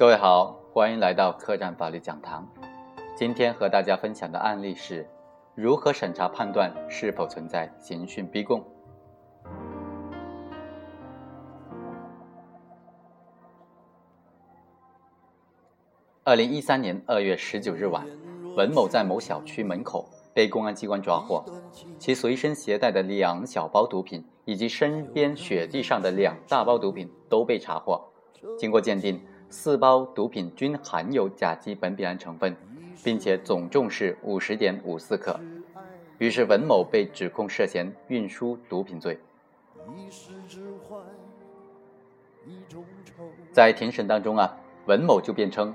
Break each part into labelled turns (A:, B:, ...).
A: 各位好，欢迎来到客栈法律讲堂。今天和大家分享的案例是：如何审查判断是否存在刑讯逼供。二零一三年二月十九日晚，文某在某小区门口被公安机关抓获，其随身携带的两小包毒品以及身边雪地上的两大包毒品都被查获。经过鉴定。四包毒品均含有甲基苯丙胺成分，并且总重是五十点五四克，于是文某被指控涉嫌运输毒品罪。在庭审当中啊，文某就辩称，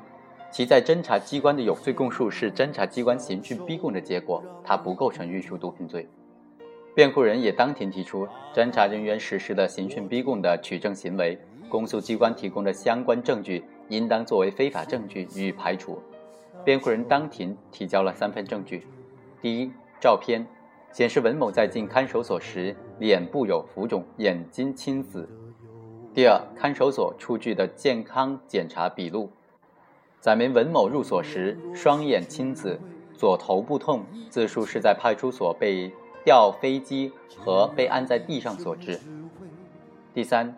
A: 其在侦查机关的有罪供述是侦查机关刑讯逼供的结果，他不构成运输毒品罪。辩护人也当庭提出，侦查人员实施的刑讯逼供的取证行为。公诉机关提供的相关证据应当作为非法证据予以排除。辩护人当庭提交了三份证据：第一，照片显示文某在进看守所时脸部有浮肿、眼睛青紫；第二，看守所出具的健康检查笔录，载明文某入所时双眼青紫、左头部痛，自述是在派出所被吊飞机和被按在地上所致；第三。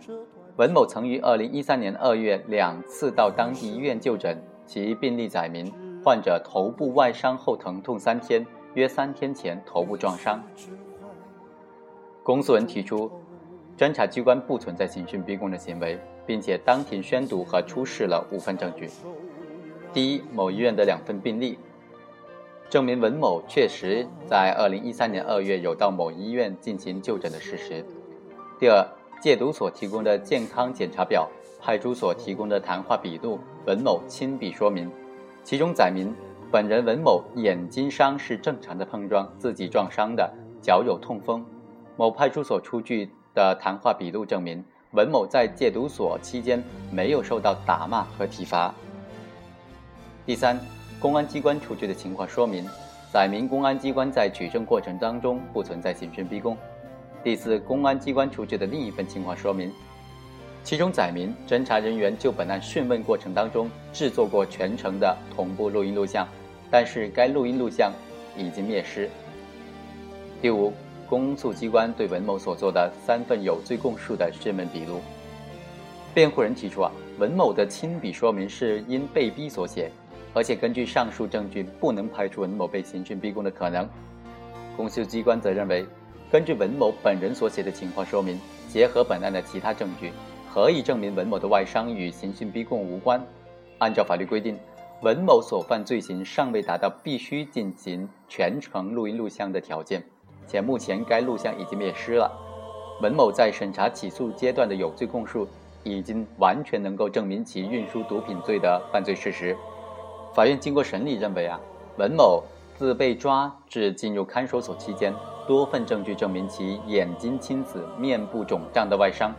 A: 文某曾于二零一三年二月两次到当地医院就诊，其病历载明患者头部外伤后疼痛三天，约三天前头部撞伤。公诉人提出，侦查机关不存在刑讯逼供的行为，并且当庭宣读和出示了五份证据：第一，某医院的两份病历，证明文某确实在二零一三年二月有到某医院进行就诊的事实；第二。戒毒所提供的健康检查表，派出所提供的谈话笔录，文某亲笔说明，其中载明本人文某眼睛伤是正常的碰撞，自己撞伤的，脚有痛风。某派出所出具的谈话笔录证明，文某在戒毒所期间没有受到打骂和体罚。第三，公安机关出具的情况说明，载明公安机关在取证过程当中不存在刑讯逼供。第四，公安机关出具的另一份情况说明，其中载明侦查人员就本案讯问过程当中制作过全程的同步录音录像，但是该录音录像已经灭失。第五，公诉机关对文某所做的三份有罪供述的讯问笔录，辩护人提出啊，文某的亲笔说明是因被逼所写，而且根据上述证据不能排除文某被刑讯逼供的可能。公诉机关则认为。根据文某本人所写的情况说明，结合本案的其他证据，可以证明文某的外伤与刑讯逼供无关。按照法律规定，文某所犯罪行尚未达到必须进行全程录音录像的条件，且目前该录像已经灭失了。文某在审查起诉阶段的有罪供述，已经完全能够证明其运输毒品罪的犯罪事实。法院经过审理认为啊，文某自被抓至进入看守所期间。多份证据证明其眼睛青紫、面部肿胀的外伤，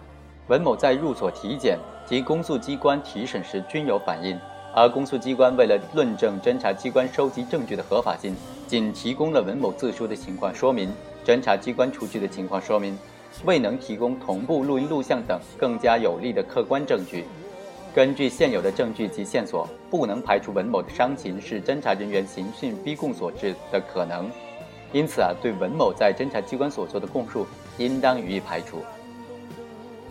A: 文某在入所体检及公诉机关提审时均有反映，而公诉机关为了论证侦查机关收集证据的合法性，仅提供了文某自述的情况说明，侦查机关出具的情况说明，未能提供同步录音录像等更加有力的客观证据。根据现有的证据及线索，不能排除文某的伤情是侦查人员刑讯逼供所致的可能。因此啊，对文某在侦查机关所做的供述，应当予以排除。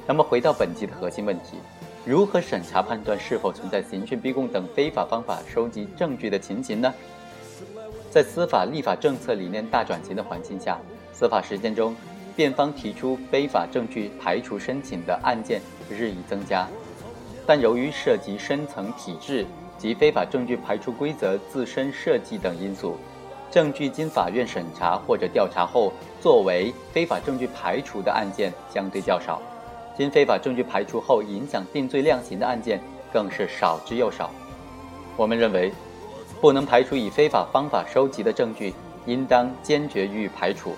A: 那么，回到本集的核心问题：如何审查判断是否存在刑讯逼供等非法方法收集证据的情形呢？在司法立法政策理念大转型的环境下，司法实践中，辩方提出非法证据排除申请的案件日益增加。但由于涉及深层体制及非法证据排除规则自身设计等因素。证据经法院审查或者调查后，作为非法证据排除的案件相对较少；经非法证据排除后影响定罪量刑的案件更是少之又少。我们认为，不能排除以非法方法收集的证据，应当坚决予以排除。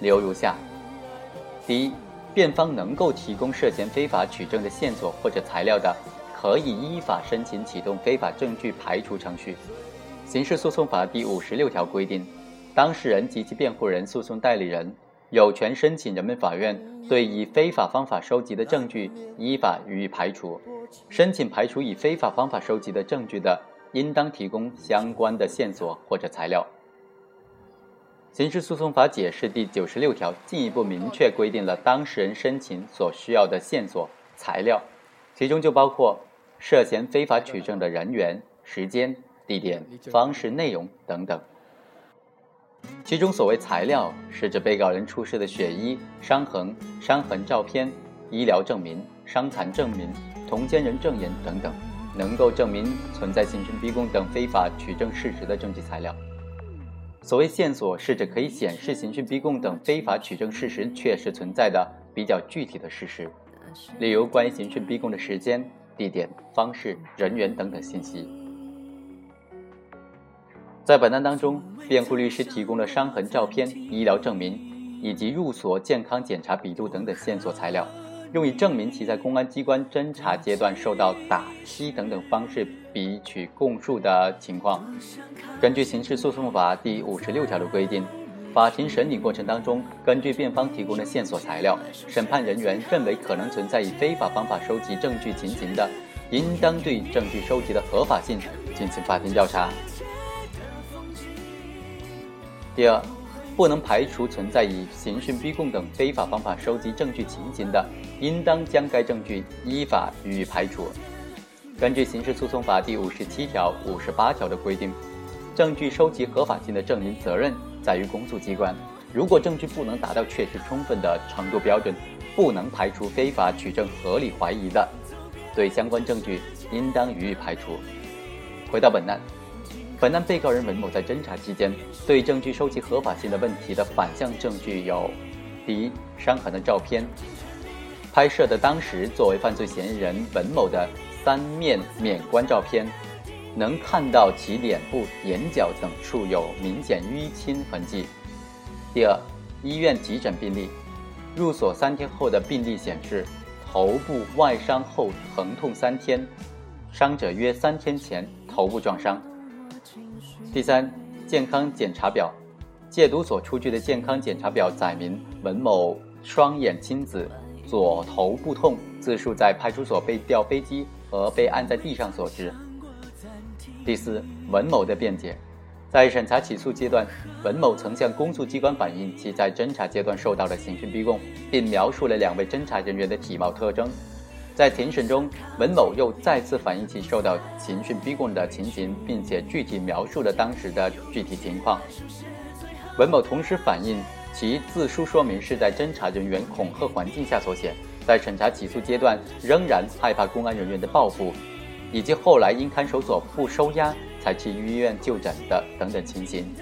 A: 理由如下：第一，辩方能够提供涉嫌非法取证的线索或者材料的，可以依法申请启动非法证据排除程序。刑事诉讼法第五十六条规定，当事人及其辩护人、诉讼代理人有权申请人民法院对以非法方法收集的证据依法予以排除。申请排除以非法方法收集的证据的，应当提供相关的线索或者材料。刑事诉讼法解释第九十六条进一步明确规定了当事人申请所需要的线索材料，其中就包括涉嫌非法取证的人员、时间、地点、方式、内容等等。其中所谓材料，是指被告人出示的血衣、伤痕、伤痕照片、医疗证明、伤残证明、同监人证言等等，能够证明存在刑讯逼供等非法取证事实的证据材料。所谓线索，是指可以显示刑讯逼供等非法取证事实确实存在的比较具体的事实，例如关于刑讯逼供的时间、地点、方式、人员等等信息。在本案当中，辩护律师提供了伤痕照片、医疗证明以及入所健康检查笔录等等线索材料，用以证明其在公安机关侦查阶段受到打击等等方式比取供述的情况。根据刑事诉讼法第五十六条的规定，法庭审理过程当中，根据辩方提供的线索材料，审判人员认为可能存在以非法方法收集证据情形的，应当对证据收集的合法性进行法庭调查。第二，不能排除存在以刑讯逼供等非法方法收集证据情形的，应当将该证据依法予以排除。根据刑事诉讼法第五十七条、五十八条的规定，证据收集合法性的证明责任在于公诉机关。如果证据不能达到确实充分的程度标准，不能排除非法取证合理怀疑的，对相关证据应当予以排除。回到本案。本案被告人文某在侦查期间对证据收集合法性的问题的反向证据有：第一，伤痕的照片，拍摄的当时作为犯罪嫌疑人文某的三面免冠照片，能看到其脸部、眼角等处有明显淤青痕迹。第二，医院急诊病历，入所三天后的病历显示，头部外伤后疼痛三天，伤者约三天前头部撞伤。第三，健康检查表，戒毒所出具的健康检查表载明文某双眼青紫，左头部痛，自述在派出所被吊飞机和被按在地上所致。第四，文某的辩解，在审查起诉阶段，文某曾向公诉机关反映其在侦查阶段受到的刑讯逼供，并描述了两位侦查人员的体貌特征。在庭审中，文某又再次反映其受到刑讯逼供的情形，并且具体描述了当时的具体情况。文某同时反映其自书说明是在侦查人员恐吓环境下所写，在审查起诉阶段仍然害怕公安人员的报复，以及后来因看守所不收押才去医院就诊的等等情形。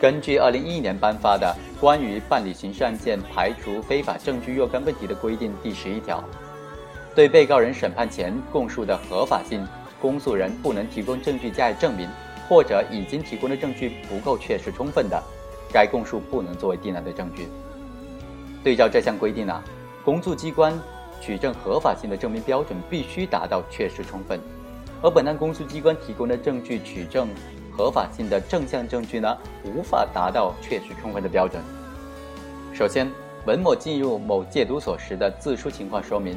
A: 根据二零一一年颁发的《关于办理刑事案件排除非法证据若干问题的规定》第十一条，对被告人审判前供述的合法性，公诉人不能提供证据加以证明，或者已经提供的证据不够确实充分的，该供述不能作为定案的证据。对照这项规定呢，公诉机关取证合法性的证明标准必须达到确实充分，而本案公诉机关提供的证据取证。合法性的正向证据呢，无法达到确实充分的标准。首先，文某进入某戒毒所时的自述情况说明，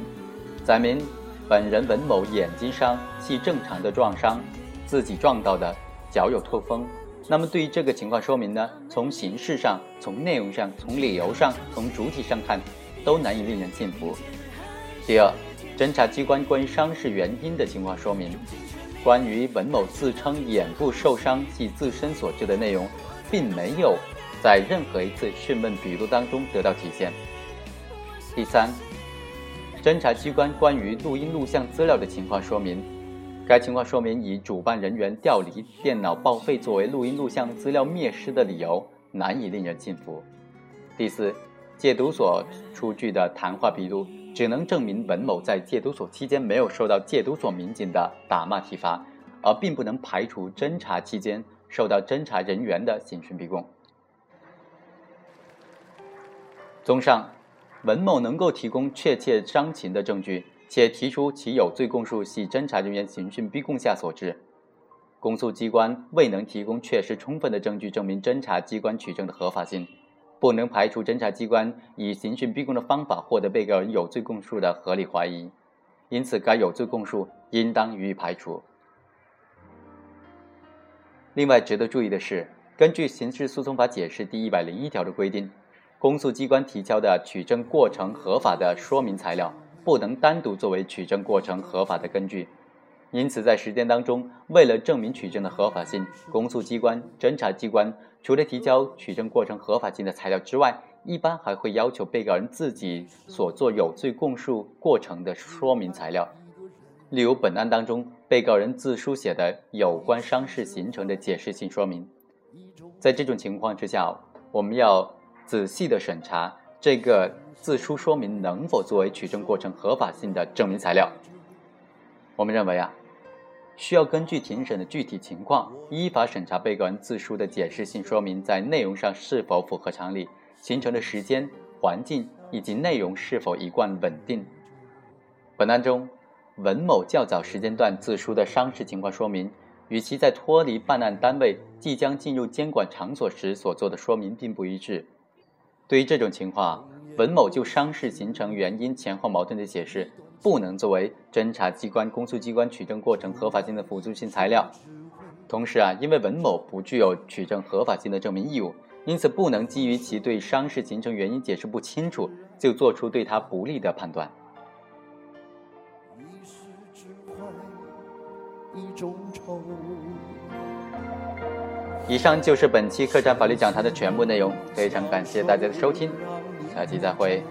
A: 载明本人文某眼睛伤系正常的撞伤，自己撞到的，脚有透风。那么，对于这个情况说明呢，从形式上、从内容上、从理由上、从主体上看，都难以令人信服。第二，侦查机关关于伤势原因的情况说明。关于文某自称眼部受伤系自身所致的内容，并没有在任何一次讯问笔录当中得到体现。第三，侦查机关关于录音录像资料的情况说明，该情况说明以主办人员调离、电脑报废作为录音录像资料灭失的理由，难以令人信服。第四，戒毒所出具的谈话笔录。只能证明文某在戒毒所期间没有受到戒毒所民警的打骂体罚，而并不能排除侦查期间受到侦查人员的刑讯逼供。综上，文某能够提供确切伤情的证据，且提出其有罪供述系侦查人员刑讯逼供下所致，公诉机关未能提供确实充分的证据证明侦查机关取证的合法性。不能排除侦查机关以刑讯逼供的方法获得被告人有罪供述的合理怀疑，因此该有罪供述应当予以排除。另外，值得注意的是，根据《刑事诉讼法解释》第一百零一条的规定，公诉机关提交的取证过程合法的说明材料，不能单独作为取证过程合法的根据。因此，在实践当中，为了证明取证的合法性，公诉机关、侦查机关除了提交取证过程合法性的材料之外，一般还会要求被告人自己所做有罪供述过程的说明材料。例如，本案当中，被告人自书写的有关伤势形成的解释性说明。在这种情况之下，我们要仔细的审查这个自书说明能否作为取证过程合法性的证明材料。我们认为啊。需要根据庭审的具体情况，依法审查被告人自书的解释性说明在内容上是否符合常理，形成的时间、环境以及内容是否一贯稳定。本案中，文某较早时间段自书的伤势情况说明，与其在脱离办案单位即将进入监管场所时所做的说明并不一致。对于这种情况，文某就伤势形成原因前后矛盾的解释。不能作为侦查机关、公诉机关取证过程合法性的辅助性材料。同时啊，因为文某不具有取证合法性的证明义务，因此不能基于其对伤势形成原因解释不清楚，就做出对他不利的判断。以上就是本期客栈法律讲坛的全部内容，非常感谢大家的收听，下期再会。